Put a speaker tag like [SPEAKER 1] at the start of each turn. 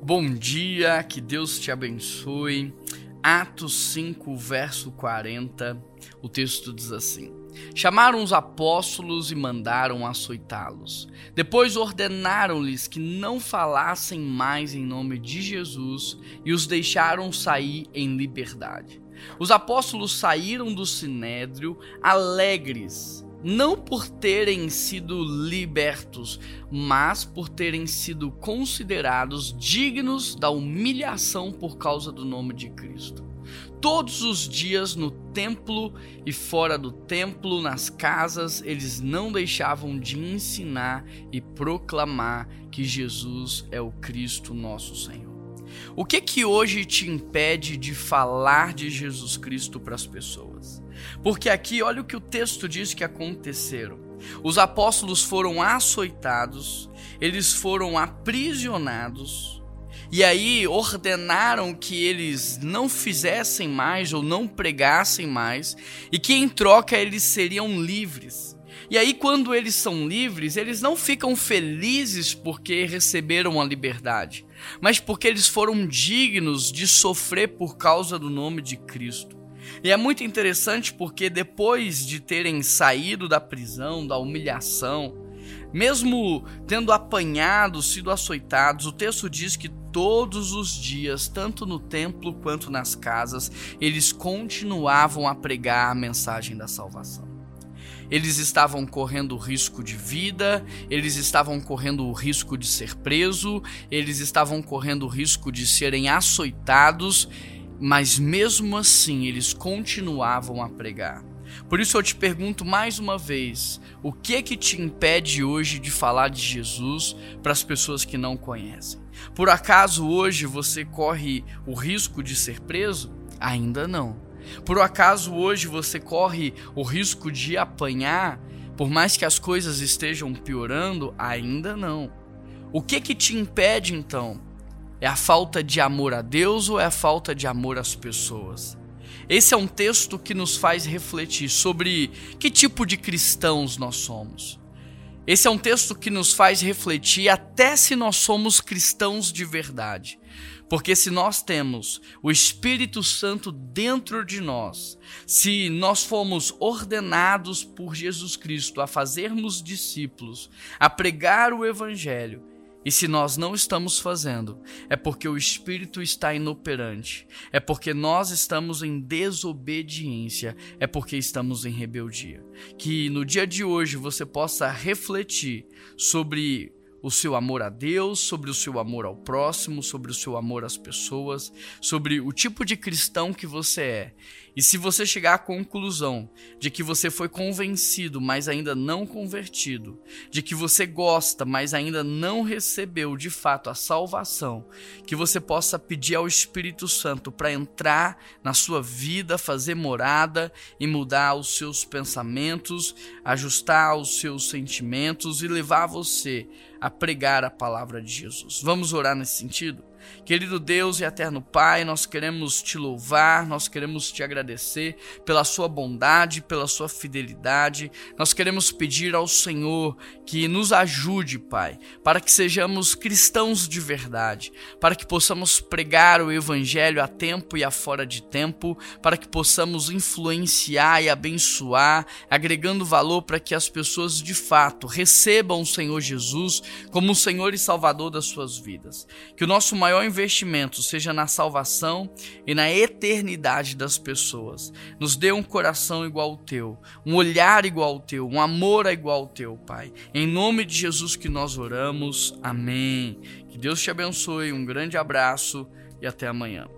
[SPEAKER 1] Bom dia, que Deus te abençoe. Atos 5, verso 40, o texto diz assim: Chamaram os apóstolos e mandaram açoitá-los. Depois ordenaram-lhes que não falassem mais em nome de Jesus e os deixaram sair em liberdade. Os apóstolos saíram do sinédrio alegres não por terem sido libertos, mas por terem sido considerados dignos da humilhação por causa do nome de Cristo. Todos os dias no templo e fora do templo, nas casas, eles não deixavam de ensinar e proclamar que Jesus é o Cristo nosso Senhor. O que que hoje te impede de falar de Jesus Cristo para as pessoas? Porque aqui, olha o que o texto diz que aconteceram. Os apóstolos foram açoitados, eles foram aprisionados, e aí ordenaram que eles não fizessem mais ou não pregassem mais, e que em troca eles seriam livres. E aí, quando eles são livres, eles não ficam felizes porque receberam a liberdade, mas porque eles foram dignos de sofrer por causa do nome de Cristo. E é muito interessante porque depois de terem saído da prisão, da humilhação, mesmo tendo apanhado, sido açoitados, o texto diz que todos os dias, tanto no templo quanto nas casas, eles continuavam a pregar a mensagem da salvação. Eles estavam correndo risco de vida, eles estavam correndo o risco de ser preso, eles estavam correndo o risco de serem açoitados mas mesmo assim eles continuavam a pregar. Por isso eu te pergunto mais uma vez, o que é que te impede hoje de falar de Jesus para as pessoas que não conhecem? Por acaso hoje você corre o risco de ser preso? Ainda não. Por acaso hoje você corre o risco de apanhar, por mais que as coisas estejam piorando? Ainda não. O que que te impede então? É a falta de amor a Deus ou é a falta de amor às pessoas? Esse é um texto que nos faz refletir sobre que tipo de cristãos nós somos. Esse é um texto que nos faz refletir até se nós somos cristãos de verdade. Porque se nós temos o Espírito Santo dentro de nós, se nós fomos ordenados por Jesus Cristo a fazermos discípulos, a pregar o Evangelho, e se nós não estamos fazendo, é porque o Espírito está inoperante, é porque nós estamos em desobediência, é porque estamos em rebeldia. Que no dia de hoje você possa refletir sobre o seu amor a Deus, sobre o seu amor ao próximo, sobre o seu amor às pessoas, sobre o tipo de cristão que você é. E se você chegar à conclusão de que você foi convencido, mas ainda não convertido, de que você gosta, mas ainda não recebeu de fato a salvação, que você possa pedir ao Espírito Santo para entrar na sua vida, fazer morada e mudar os seus pensamentos, ajustar os seus sentimentos e levar você a pregar a palavra de Jesus. Vamos orar nesse sentido? Querido Deus e eterno Pai, nós queremos te louvar, nós queremos te agradecer pela sua bondade, pela sua fidelidade. Nós queremos pedir ao Senhor que nos ajude, Pai, para que sejamos cristãos de verdade, para que possamos pregar o evangelho a tempo e a fora de tempo, para que possamos influenciar e abençoar, agregando valor para que as pessoas de fato recebam o Senhor Jesus como o Senhor e Salvador das suas vidas. Que o nosso maior maior investimento seja na salvação e na eternidade das pessoas. Nos dê um coração igual ao teu, um olhar igual ao teu, um amor igual ao teu, Pai. Em nome de Jesus que nós oramos. Amém. Que Deus te abençoe. Um grande abraço e até amanhã.